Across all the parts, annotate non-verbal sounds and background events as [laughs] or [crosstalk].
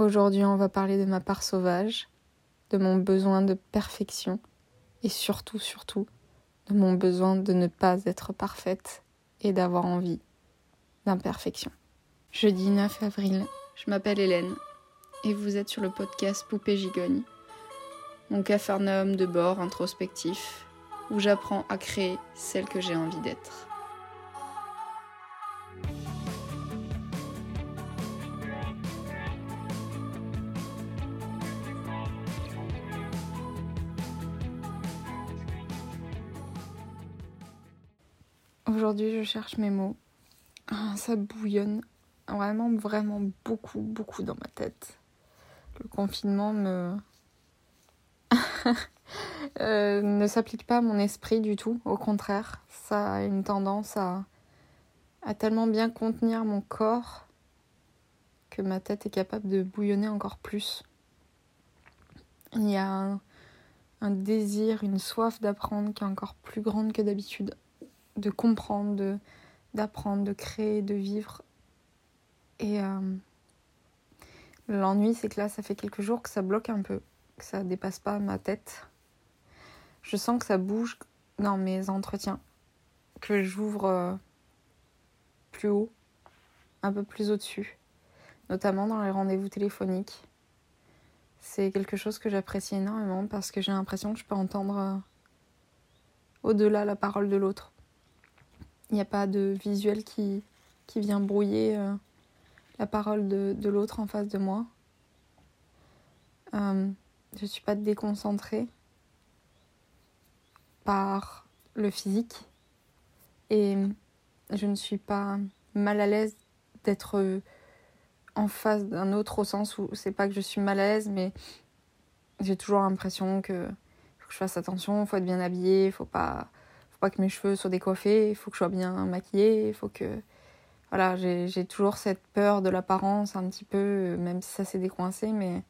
Aujourd'hui, on va parler de ma part sauvage, de mon besoin de perfection et surtout, surtout, de mon besoin de ne pas être parfaite et d'avoir envie d'imperfection. Jeudi 9 avril, je m'appelle Hélène et vous êtes sur le podcast Poupée Gigogne, mon capharnaüm de bord introspectif où j'apprends à créer celle que j'ai envie d'être. Aujourd'hui, je cherche mes mots. Ah, ça bouillonne vraiment, vraiment beaucoup, beaucoup dans ma tête. Le confinement me. [laughs] Euh, ne s'applique pas à mon esprit du tout. Au contraire, ça a une tendance à, tellement bien contenir mon corps que ma tête est capable de bouillonner encore plus. Il y a un désir, une soif d'apprendre qui est encore plus grande que d'habitude de comprendre, d'apprendre, de créer, de vivre. Et euh, l'ennui, c'est que là, ça fait quelques jours que ça bloque un peu, que ça dépasse pas ma tête. Je sens que ça bouge dans mes entretiens, que j'ouvre euh, plus haut, un peu plus au-dessus, notamment dans les rendez-vous téléphoniques. C'est quelque chose que j'apprécie énormément parce que j'ai l'impression que je peux entendre euh, au-delà la parole de l'autre. Il n'y a pas de visuel qui, qui vient brouiller euh, la parole de, l'autre en face de moi. Euh, je ne suis pas déconcentrée par le physique et je ne suis pas mal à l'aise d'être en face d'un autre au sens où c'est pas que je suis mal à l'aise mais j'ai toujours l'impression que faut que je fasse attention, faut être bien habillé, il faut pas pas que mes cheveux soient décoiffés, il faut que je sois bien maquillée, il faut que. Voilà, j'ai toujours cette peur de l'apparence un petit peu, même si ça s'est décoincé, mais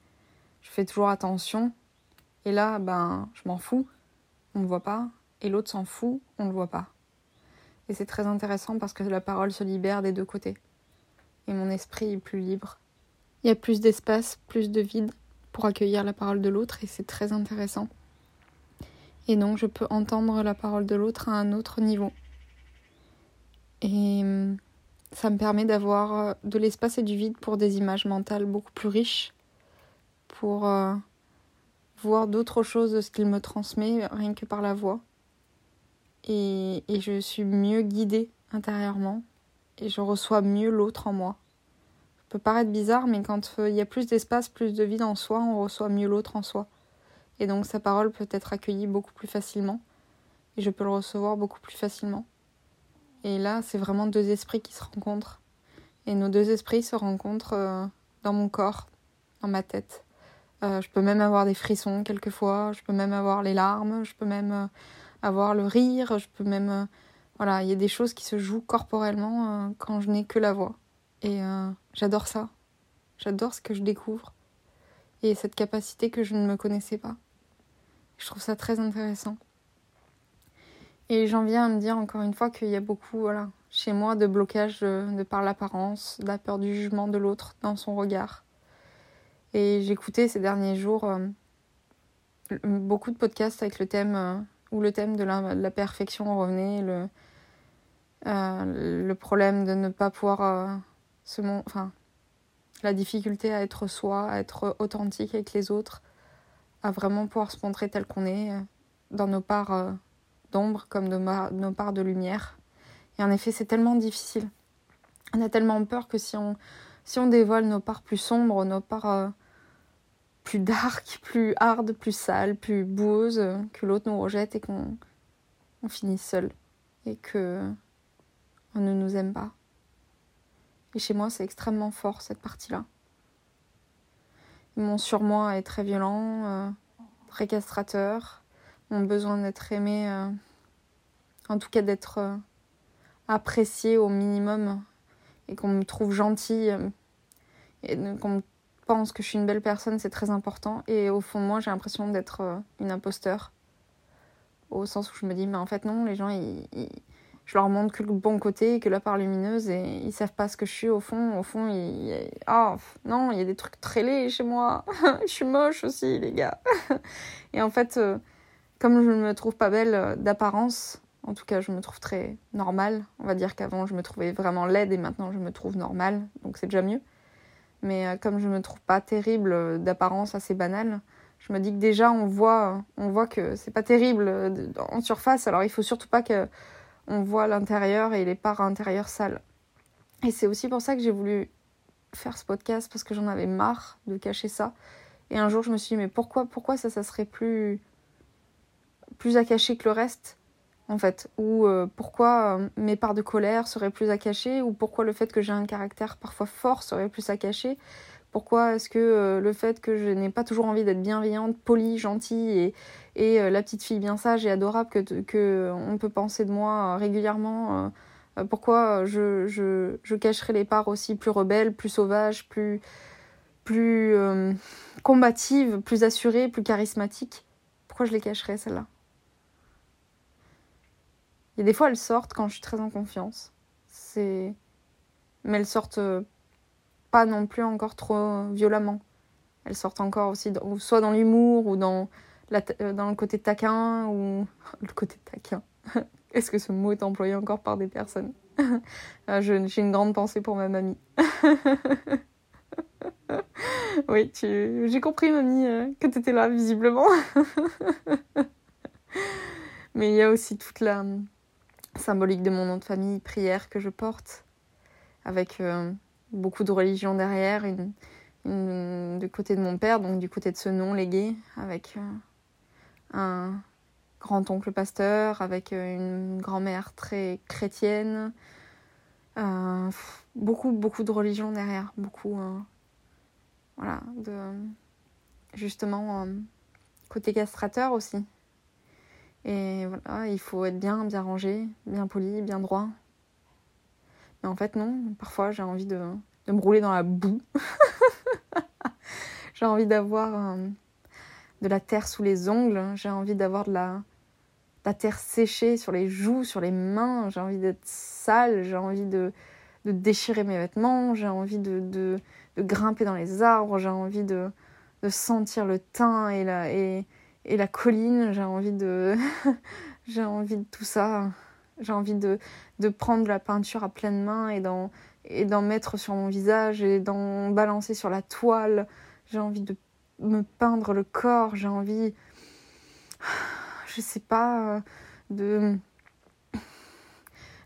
je fais toujours attention. Et là, ben, je m'en fous, on ne voit pas, et l'autre s'en fout, on ne voit pas. Et c'est très intéressant parce que la parole se libère des deux côtés. Et mon esprit est plus libre. Il y a plus d'espace, plus de vide pour accueillir la parole de l'autre, et c'est très intéressant. Et donc je peux entendre la parole de l'autre à un autre niveau. Et hum, ça me permet d'avoir euh, de l'espace et du vide pour des images mentales beaucoup plus riches, pour euh, voir d'autres choses de ce qu'il me transmet rien que par la voix. Et, et je suis mieux guidée intérieurement et je reçois mieux l'autre en moi. Ça peut paraître bizarre, mais quand euh, il y a plus d'espace, plus de vide en soi, on reçoit mieux l'autre en soi. Et donc sa parole peut être accueillie beaucoup plus facilement. Et je peux le recevoir beaucoup plus facilement. Et là, c'est vraiment deux esprits qui se rencontrent. Et nos deux esprits se rencontrent euh, dans mon corps, dans ma tête. Euh, je peux même avoir des frissons quelquefois, je peux même avoir les larmes, je peux même euh, avoir le rire, je peux même... voilà, il y a des choses qui se jouent corporellement quand je n'ai que la voix. Et j'adore ça. J'adore ce que je découvre. Et cette capacité que je ne me connaissais pas. Je trouve ça très intéressant. Et j'en viens à me dire encore une fois qu'il y a beaucoup, voilà, chez moi, de blocage de, par l'apparence, de la peur du jugement de l'autre dans son regard. Et j'écoutais ces derniers jours euh, beaucoup de podcasts avec le thème, euh, où le thème de la, perfection revenait, le, euh, le problème de ne pas pouvoir se enfin, la difficulté à être soi, à être authentique avec les autres, à vraiment pouvoir se montrer tel qu'on est, euh, dans nos parts euh, d'ombre comme de nos parts de lumière. Et en effet, c'est tellement difficile. On a tellement peur que si on, dévoile nos parts plus sombres, nos parts euh, plus dark, [laughs] plus hard, plus sales, plus boueuses, que l'autre nous rejette et qu'on on finit seul. Et que on ne nous aime pas. Et chez moi, c'est extrêmement fort cette partie-là. Mon surmoi est très violent, euh, très castrateur. Mon besoin d'être aimé, euh, en tout cas d'être euh, apprécié au minimum et qu'on me trouve gentille et qu'on pense que je suis une belle personne, c'est très important. Et au fond de moi, j'ai l'impression d'être une imposteur. Au sens où je me dis, mais en fait, non, les gens, ils, je leur montre que le bon côté, que la part lumineuse, et ils savent pas ce que je suis au fond. Au fond, il, ah non, il y a des trucs très laids chez moi. [laughs] je suis moche aussi, les gars. [laughs] et en fait, euh, comme je ne me trouve pas belle euh, d'apparence, en tout cas, je me trouve très normale. On va dire qu'avant, je me trouvais vraiment laide et maintenant, je me trouve normale, donc c'est déjà mieux. Mais euh, comme je me trouve pas terrible d'apparence assez banale, je me dis que déjà on voit, on voit que c'est pas terrible en surface. Alors il faut surtout pas que on voit l'intérieur et les parts intérieures sales. Et c'est aussi pour ça que j'ai voulu faire ce podcast parce que j'en avais marre de cacher ça. Et un jour, je me suis dit, mais pourquoi, pourquoi ça, ça serait plus, plus à cacher que le reste, en fait? Ou euh, pourquoi euh, mes parts de colère seraient plus à cacher? Ou pourquoi le fait que j'ai un caractère parfois fort serait plus à cacher? Pourquoi est-ce que euh, le fait que je n'ai pas toujours envie d'être bienveillante, polie, gentille et, euh, la petite fille bien sage et adorable que, que on peut penser de moi euh, régulièrement, pourquoi je, je, cacherais les parts aussi plus rebelles, plus sauvages, plus, combatives, plus assurées, plus charismatiques? Pourquoi je les cacherais celles-là? Et des fois elles sortent quand je suis très en confiance. C'est mais elles sortent pas non plus encore trop violemment. Elles sortent encore aussi, soit dans l'humour ou dans, la, euh, dans le côté taquin ou [laughs] le côté taquin. [laughs] Est-ce que ce mot est employé encore par des personnes? [laughs] Euh, J'ai une grande pensée pour ma mamie. oui, tu... j'ai compris, mamie, euh, que tu étais là, visiblement. Mais il y a aussi toute la symbolique de mon nom de famille, prière que je porte, avec beaucoup de religion derrière, du côté de mon père, donc du côté de ce nom légué, avec euh, un grand-oncle pasteur, avec euh, une grand-mère très chrétienne. Euh, beaucoup, beaucoup de religion derrière, beaucoup, voilà, de justement côté castrateur aussi. Et voilà, il faut être bien, bien rangé, bien poli, bien droit. Mais en fait, non. Parfois, j'ai envie de, de, me rouler dans la boue. [laughs] j'ai envie d'avoir euh, de la terre sous les ongles. J'ai envie d'avoir de la, la terre séchée sur les joues, sur les mains. J'ai envie d'être sale. J'ai envie de, de, déchirer mes vêtements. J'ai envie de, de, de, grimper dans les arbres. J'ai envie de, de sentir le thym et la, et, et la colline. J'ai envie de, [laughs] j'ai envie de tout ça. J'ai envie de, de prendre la peinture à pleine main et d'en, et d'en mettre sur mon visage et d'en balancer sur la toile. J'ai envie de me peindre le corps. J'ai envie, [sighs] je sais pas, de,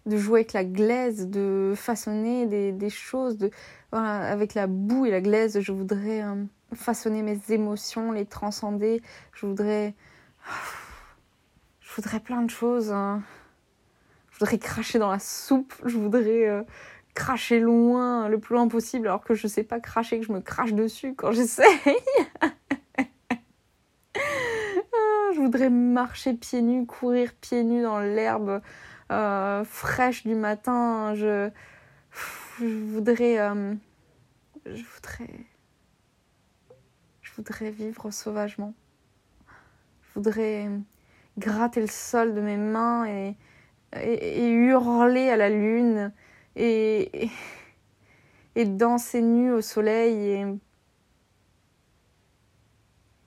de jouer avec la glaise, de façonner des, des choses. De, voilà, avec la boue et la glaise, je voudrais euh, façonner mes émotions, les transcender. Je voudrais. [sighs] Je voudrais plein de choses. Hein je voudrais cracher dans la soupe, je voudrais euh, cracher loin, le plus loin possible, alors que je sais pas cracher, que je me crache dessus quand j'essaye. [laughs] Ah, je voudrais marcher pieds nus, courir pieds nus dans l'herbe euh, fraîche du matin. Je, je voudrais, euh, je voudrais, je voudrais vivre sauvagement. Je voudrais gratter le sol de mes mains et et, hurler à la lune et, danser nu au soleil et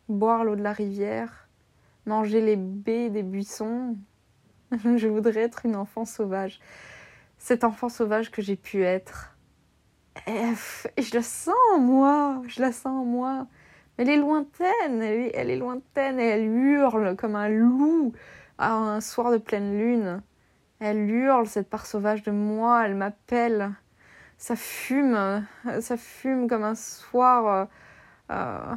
boire l'eau de la rivière, manger les baies des buissons. [laughs] Je voudrais être une enfant sauvage. Cet enfant sauvage que j'ai pu être. Et je la sens en moi, je la sens en moi. Elle est lointaine, elle est, elle est lointaine et elle hurle comme un loup à un soir de pleine lune. Elle hurle, cette part sauvage de moi, elle m'appelle. Ça fume, ça fume comme un soir euh, euh,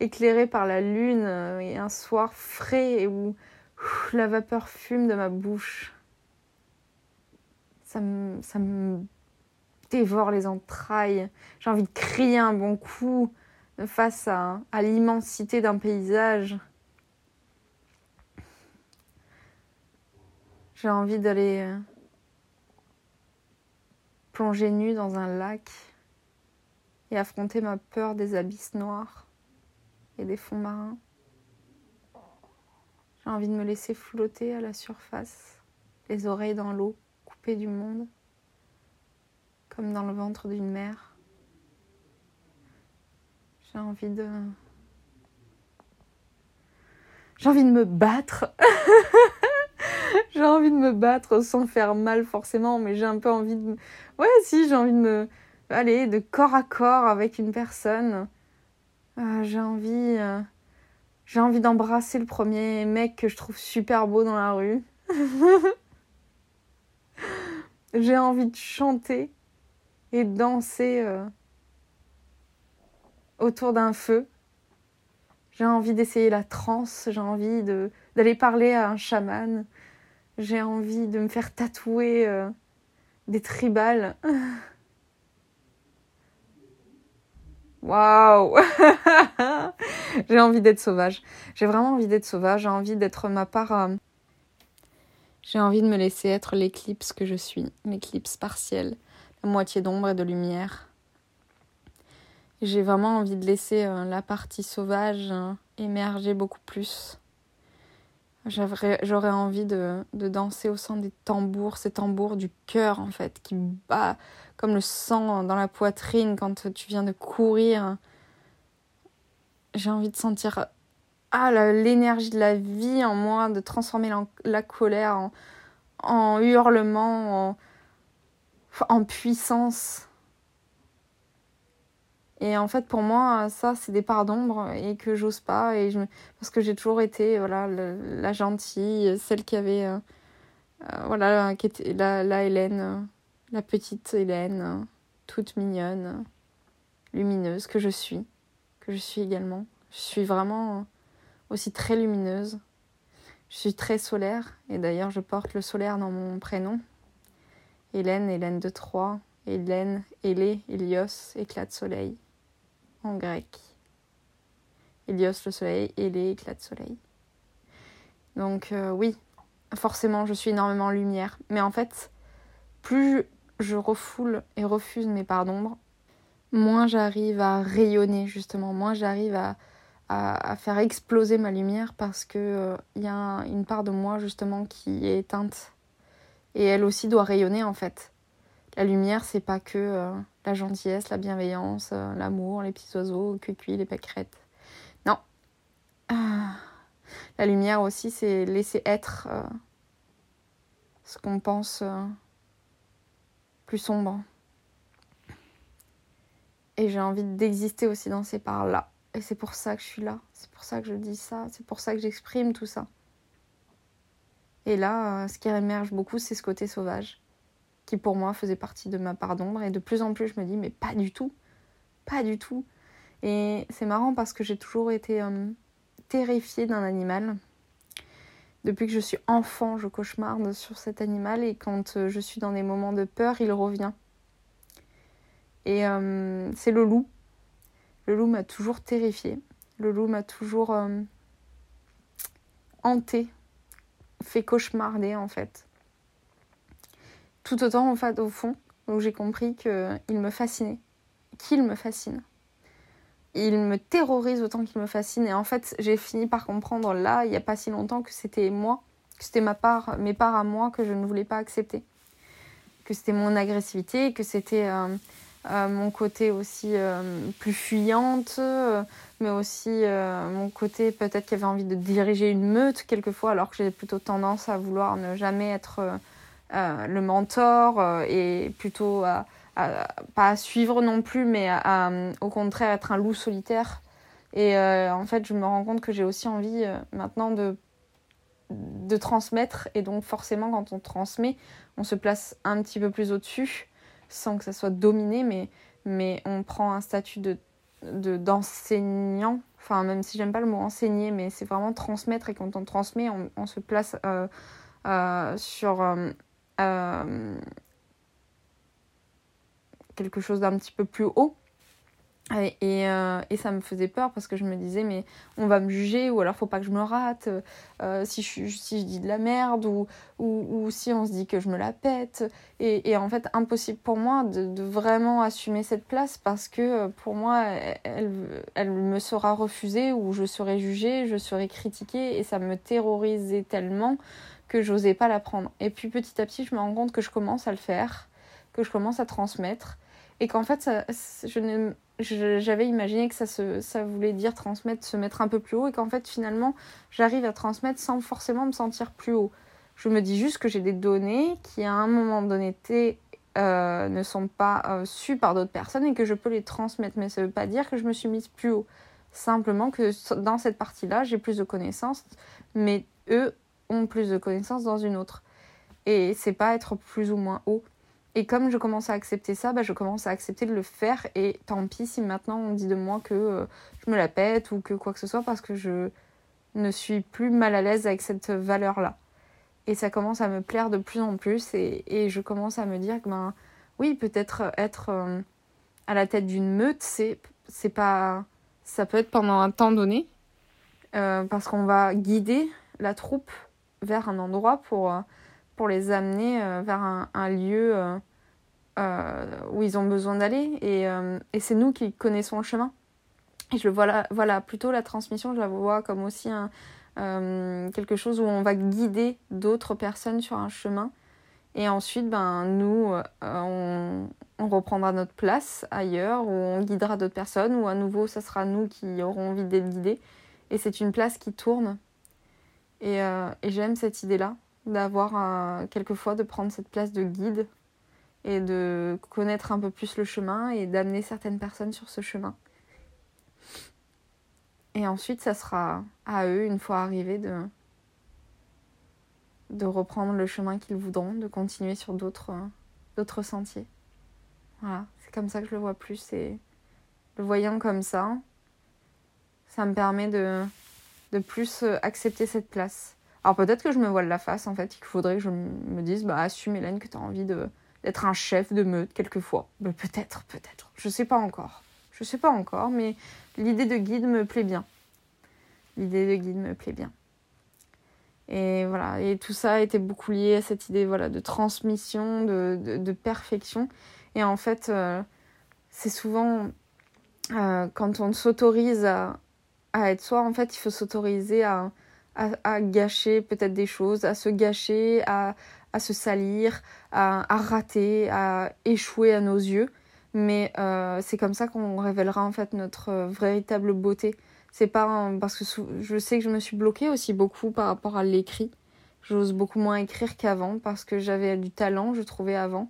éclairé par la lune et un soir frais où la vapeur fume de ma bouche. Ça me, ça me dévore les entrailles. J'ai envie de crier un bon coup face à, à l'immensité d'un paysage. J'ai envie d'aller euh, plonger nu dans un lac et affronter ma peur des abysses noirs et des fonds marins. J'ai envie de me laisser flotter à la surface les oreilles dans l'eau, coupées du monde, comme dans le ventre d'une mère. J'ai envie de... J'ai envie de me battre. [laughs] [laughs] j'ai envie de me battre sans faire mal forcément, mais j'ai un peu envie de... Ouais, si, j'ai envie de me... Aller de corps à corps avec une personne. Euh, j'ai envie... Euh, j'ai envie d'embrasser le premier mec que je trouve super beau dans la rue. [laughs] j'ai envie de chanter et de danser euh, autour d'un feu. J'ai envie d'essayer la transe, j'ai envie d'aller parler à un chaman. J'ai envie de me faire tatouer euh, des tribales. [laughs] Waouh [laughs] J'ai envie d'être sauvage. J'ai vraiment envie d'être sauvage. J'ai envie d'être ma part. Euh, j'ai envie de me laisser être l'éclipse que je suis, l'éclipse partielle, la moitié d'ombre et de lumière. J'ai vraiment envie de laisser euh, la partie sauvage émerger beaucoup plus. J'aurais envie de, danser au son des tambours, ces tambours du cœur en fait, qui bat comme le sang dans la poitrine quand tu viens de courir. J'ai envie de sentir ah, l'énergie de la vie en moi, de transformer la, colère en, en hurlement, en, en puissance. Et en fait, pour moi, ça, c'est des parts d'ombre et que j'ose pas. Et Parce que j'ai toujours été voilà, la gentille, celle qui avait. Euh, euh, voilà, la, la Hélène, la petite Hélène, toute mignonne, lumineuse, que je suis. Que je suis également. Je suis vraiment aussi très lumineuse. Je suis très solaire. Et d'ailleurs, je porte le solaire dans mon prénom. Hélène, Hélène de Troyes. Hélène, Hélé, Hélios, éclat de soleil en grec. Hélios le soleil et les éclats de soleil. Donc euh, oui, forcément je suis énormément lumière. Mais en fait, plus je refoule et refuse mes parts d'ombre, moins j'arrive à rayonner justement, moins j'arrive à, à, faire exploser ma lumière parce que il euh, y a une part de moi justement qui est éteinte. Et elle aussi doit rayonner en fait. La lumière, c'est pas que euh, la gentillesse, la bienveillance, euh, l'amour, les petits oiseaux, cuit, les pâquerettes. Non. Ah. La lumière aussi, c'est laisser être euh, ce qu'on pense euh, plus sombre. Et j'ai envie d'exister aussi dans ces parts-là. Et c'est pour ça que je suis là. C'est pour ça que je dis ça. C'est pour ça que j'exprime tout ça. Et là, ce qui émerge beaucoup, c'est ce côté sauvage qui pour moi faisait partie de ma part d'ombre. Et de plus en plus, je me dis, mais pas du tout. Pas du tout. Et c'est marrant parce que j'ai toujours été euh, terrifiée d'un animal. Depuis que je suis enfant, je cauchemarde sur cet animal et quand euh, je suis dans des moments de peur, il revient. Et euh, c'est le loup. Le loup m'a toujours terrifiée. Le loup m'a toujours hantée, fait cauchemarder en fait tout autant en fait au fond où j'ai compris qu'il me fascinait, qu'il me fascine. Il me terrorise autant qu'il me fascine. Et en fait j'ai fini par comprendre là il n'y a pas si longtemps que c'était moi, que c'était ma part, mes parts à moi que je ne voulais pas accepter, que c'était mon agressivité, que c'était euh, euh, mon côté aussi euh, plus fuyante, mais aussi mon côté peut-être qui avait envie de diriger une meute quelquefois alors que j'ai plutôt tendance à vouloir ne jamais être le mentor euh, et plutôt à, pas à suivre non plus, mais à, au contraire être un loup solitaire. Et euh, en fait, je me rends compte que j'ai aussi envie maintenant de, transmettre. Et donc, forcément, quand on transmet, on se place un petit peu plus au-dessus, sans que ça soit dominé, mais, on prend un statut de d'enseignant, enfin même si j'aime pas le mot enseigner, mais c'est vraiment transmettre et quand on transmet, on, se place euh, sur euh, quelque chose d'un petit peu plus haut. Et, euh, et, ça me faisait peur parce que je me disais, mais on va me juger, ou alors faut pas que je me rate, euh, si, je, si je dis de la merde, ou, si on se dit que je me la pète. Et, en fait, impossible pour moi de, vraiment assumer cette place parce que euh, pour moi, elle, elle me sera refusée, ou je serai jugée, je serai critiquée, et ça me terrorisait tellement que j'osais pas la prendre. Et puis petit à petit, je me rends compte que je commence à le faire, que je commence à transmettre et qu'en fait j'avais imaginé que ça voulait dire transmettre, se mettre un peu plus haut et qu'en fait finalement j'arrive à transmettre sans forcément me sentir plus haut. Je me dis juste que j'ai des données qui à un moment donné euh, ne sont pas euh, sues par d'autres personnes et que je peux les transmettre, mais ça ne veut pas dire que je me suis mise plus haut. Simplement que dans cette partie-là, j'ai plus de connaissances, mais eux ont plus de connaissances dans une autre. Et c'est pas être plus ou moins haut. Et comme je commence à accepter ça, bah, je commence à accepter de le faire. Et tant pis si maintenant on dit de moi que euh, je me la pète ou que quoi que ce soit parce que je ne suis plus mal à l'aise avec cette valeur-là. Et ça commence à me plaire de plus en plus. Et, et je commence à me dire que, ben, oui, peut-être être euh, à la tête d'une meute, c'est, c'est pas. Ça peut être pendant un temps donné. Euh, parce qu'on va guider la troupe vers un endroit pour pour les amener euh, vers un, lieu euh, euh, où ils ont besoin d'aller. Et, et c'est nous qui connaissons le chemin. Et je vois voilà, plutôt la transmission, je la vois comme aussi un, quelque chose où on va guider d'autres personnes sur un chemin. Et ensuite, ben, nous, on, on, reprendra notre place ailleurs, où on guidera d'autres personnes, ou à nouveau, ça sera nous qui aurons envie d'être guidés. Et c'est une place qui tourne. Et, et j'aime cette idée-là d'avoir quelquefois de prendre cette place de guide et de connaître un peu plus le chemin et d'amener certaines personnes sur ce chemin. Et ensuite, ça sera à eux, une fois arrivés, de, de reprendre le chemin qu'ils voudront, de continuer sur d'autres, d'autres sentiers. Voilà, c'est comme ça que je le vois plus. Et le voyant comme ça, ça me permet de, de plus accepter cette place. Alors peut-être que je me voile la face en fait, qu'il faudrait que je me dise bah assume Hélène que tu as envie de d'être un chef de meute quelquefois. Bah, peut-être, peut-être. Je sais pas encore. Je sais pas encore, mais l'idée de guide me plaît bien. L'idée de guide me plaît bien. Et voilà, et tout ça était beaucoup lié à cette idée voilà, de transmission, de, de, perfection. Et en fait, euh, c'est souvent euh, quand on s'autorise à, à, être soi, en fait, il faut s'autoriser à, à, gâcher peut-être des choses, à se gâcher, à, à se salir, à, rater, à échouer à nos yeux. Mais euh, c'est comme ça qu'on révélera en fait notre véritable beauté. C'est pas parce que je sais que je me suis bloquée aussi beaucoup par rapport à l'écrit. J'ose beaucoup moins écrire qu'avant parce que j'avais du talent, je trouvais avant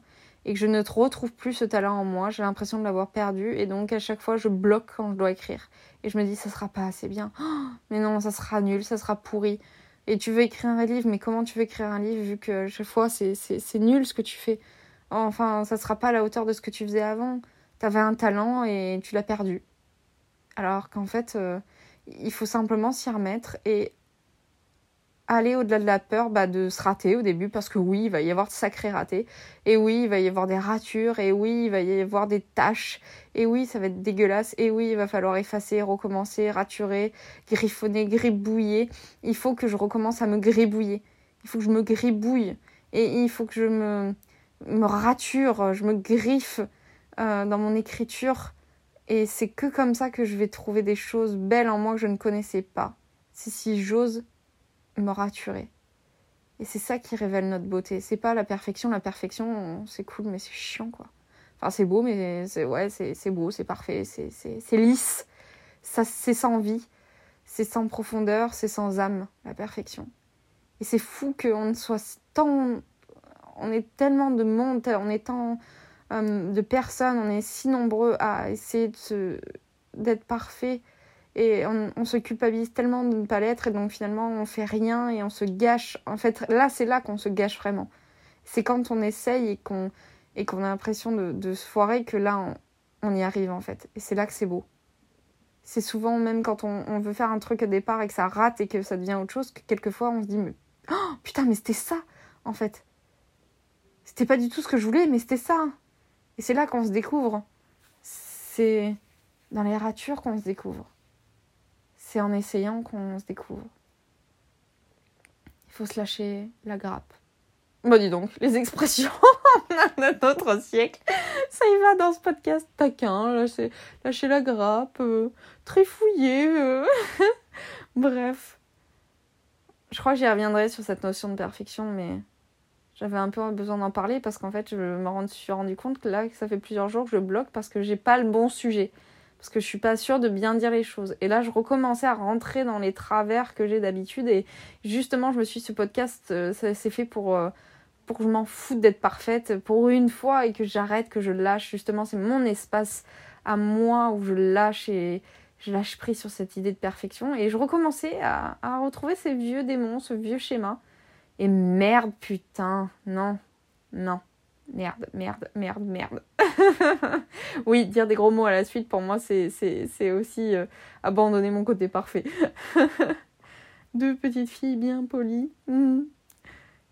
et que je ne retrouve plus ce talent en moi. J'ai l'impression de l'avoir perdu et donc à chaque fois je bloque quand je dois écrire. Et je me dis ça sera pas assez bien. Oh, mais non, ça sera nul, ça sera pourri. Et tu veux écrire un livre, mais comment tu veux écrire un livre vu que chaque fois c'est, nul ce que tu fais? Enfin, ça sera pas à la hauteur de ce que tu faisais avant. T'avais un talent et tu l'as perdu. Alors qu'en fait, euh, il faut simplement s'y remettre et aller au-delà de la peur bah, de se rater au début parce que oui, il va y avoir de sacrés ratés. Et oui, il va y avoir des ratures. Et oui, il va y avoir des tâches. Et oui, ça va être dégueulasse. Et oui, il va falloir effacer, recommencer, raturer, griffonner, gribouiller. Il faut que je recommence à me gribouiller. Il faut que je me gribouille. Et il faut que je me, me rature, je me griffe euh, dans mon écriture. Et c'est que comme ça que je vais trouver des choses belles en moi que je ne connaissais pas. C'est si j'ose me raturer. Et c'est ça qui révèle notre beauté. C'est pas la perfection. La perfection, c'est cool, mais c'est chiant, quoi. Enfin, c'est beau, mais c'est ouais, c'est beau, c'est parfait, c'est lisse. C'est sans vie, c'est sans profondeur, c'est sans âme, la perfection. Et c'est fou qu'on soit tant. On est tellement de monde, on est tant euh, de personnes, on est si nombreux à essayer d'être parfait et on, se culpabilise tellement de ne pas l'être et donc finalement on fait rien et on se gâche. En fait, là c'est là qu'on se gâche vraiment. C'est quand on essaye et qu'on et qu'on a l'impression de, se foirer que là on, y arrive en fait. Et c'est là que c'est beau. C'est souvent même quand on, veut faire un truc au départ et que ça rate et que ça devient autre chose que quelquefois on se dit mais oh, putain mais c'était ça en fait. C'était pas du tout ce que je voulais mais c'était ça. Et c'est là qu'on se découvre. C'est dans les ratures qu'on se découvre. C'est en essayant qu'on se découvre. Il faut se lâcher la grappe. Bah dis donc, les expressions [laughs] d'un autre siècle, ça y va dans ce podcast taquin, lâcher, lâcher la grappe, euh, trifouiller. Euh. [laughs] Bref. Je crois que j'y reviendrai sur cette notion de perfection, mais j'avais un peu besoin d'en parler parce qu'en fait, je me suis rendu compte que là, ça fait plusieurs jours que je bloque parce que j'ai pas le bon sujet. Parce que je suis pas sûre de bien dire les choses. Et là, je recommençais à rentrer dans les travers que j'ai d'habitude. Et justement, je me suis dit, ce podcast, euh, c'est fait pour, euh, pour que je m'en foute d'être parfaite pour une fois et que j'arrête, que je lâche. Justement, c'est mon espace à moi où je lâche et je lâche prise sur cette idée de perfection. Et je recommençais à, à retrouver ces vieux démons, ce vieux schéma. Et merde, putain, non, non, merde, merde, merde, merde. [laughs] oui, dire des gros mots à la suite, pour moi, c'est, aussi euh, abandonner mon côté parfait. [laughs] Deux petites filles bien polies. Hmm.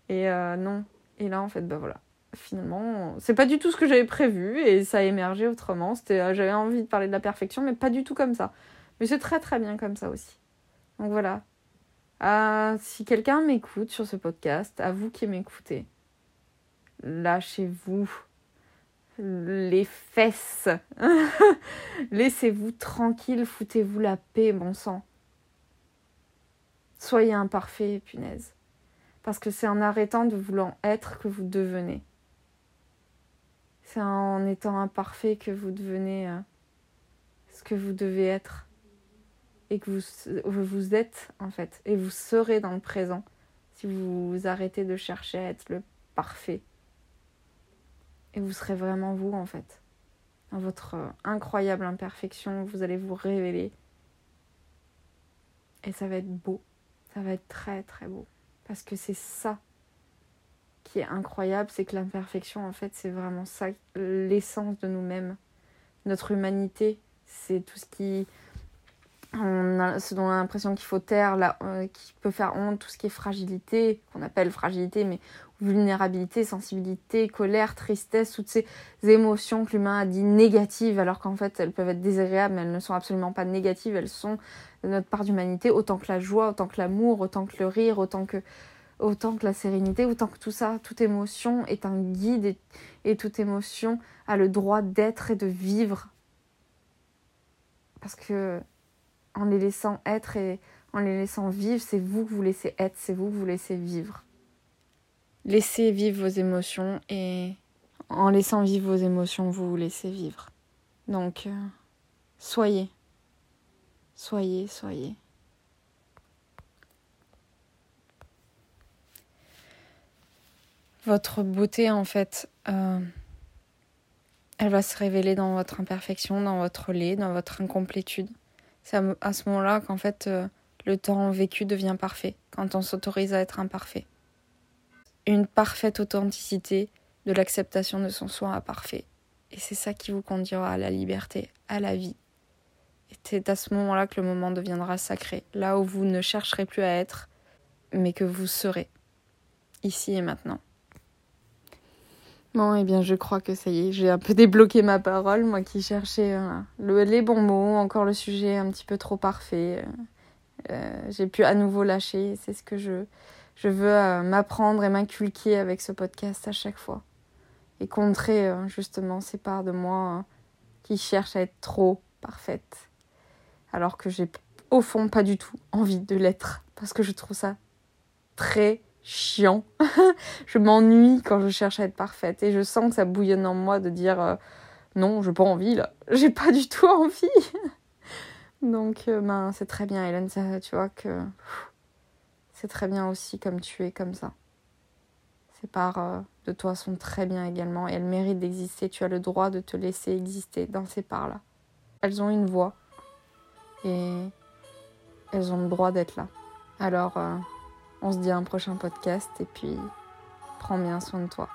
Et euh, non. Et là, en fait, bah voilà. Finalement, c'est pas du tout ce que j'avais prévu et ça a émergé autrement. Euh, j'avais envie de parler de la perfection, mais pas du tout comme ça. Mais c'est très très bien comme ça aussi. Donc voilà, ah, si quelqu'un m'écoute sur ce podcast, à vous qui m'écoutez, lâchez-vous les fesses. [laughs] Laissez-vous tranquille, foutez-vous la paix, bon sang. Soyez imparfait, punaise. Parce que c'est en arrêtant de vouloir être que vous devenez. C'est en étant imparfait que vous devenez euh, ce que vous devez être et que vous, vous êtes en fait et vous serez dans le présent si vous arrêtez de chercher à être le parfait et vous serez vraiment vous en fait. Dans votre incroyable imperfection vous allez vous révéler. Et ça va être beau. Ça va être très très beau. Parce que c'est ça qui est incroyable c'est que l'imperfection en fait c'est vraiment ça l'essence de nous-mêmes. Notre humanité c'est tout ce qui on ce dont on a l'impression qu'il faut taire, euh, qui peut faire honte, tout ce qui est fragilité, qu'on appelle fragilité, mais vulnérabilité, sensibilité, colère, tristesse, toutes ces émotions que l'humain a dit négatives, alors qu'en fait elles peuvent être désagréables, mais elles ne sont absolument pas négatives, elles sont notre part d'humanité, autant que la joie, autant que l'amour, autant que le rire, autant que, la sérénité, autant que tout ça, toute émotion est un guide et, et toute émotion a le droit d'être et de vivre. Parce que en les laissant être et en les laissant vivre, c'est vous que vous laissez être, c'est vous que vous laissez vivre. Laissez vivre vos émotions et en laissant vivre vos émotions, vous vous laissez vivre. Donc, euh, soyez, soyez, soyez. Votre beauté, en fait, euh, elle va se révéler dans votre imperfection, dans votre lait, dans votre incomplétude. C'est à ce moment-là qu'en fait euh, le temps vécu devient parfait, quand on s'autorise à être imparfait. Une parfaite authenticité de l'acceptation de son soi imparfait. Et c'est ça qui vous conduira à la liberté, à la vie. Et c'est à ce moment-là que le moment deviendra sacré, là où vous ne chercherez plus à être, mais que vous serez, ici et maintenant. Bon, eh bien, je crois que ça y est, j'ai un peu débloqué ma parole, moi qui cherchais euh, le, les bons mots, encore le sujet un petit peu trop parfait. Euh, euh, j'ai pu à nouveau lâcher, c'est ce que je, je veux m'apprendre et m'inculquer avec ce podcast à chaque fois. Et contrer justement ces parts de moi qui cherchent à être trop parfaite. Alors que j'ai au fond pas du tout envie de l'être, parce que je trouve ça très chiant. [laughs] je m'ennuie quand je cherche à être parfaite et je sens que ça bouillonne en moi de dire euh, non, j'ai pas envie là. [laughs] J'ai pas du tout envie. [laughs] Donc euh, ben c'est très bien Hélène, ça, tu vois que c'est très bien aussi comme tu es comme ça. Ces parts euh, de toi sont très bien également et elles méritent d'exister. Tu as le droit de te laisser exister dans ces parts-là. Elles ont une voix et elles ont le droit d'être là. Alors on se dit à un prochain podcast et puis prends bien soin de toi.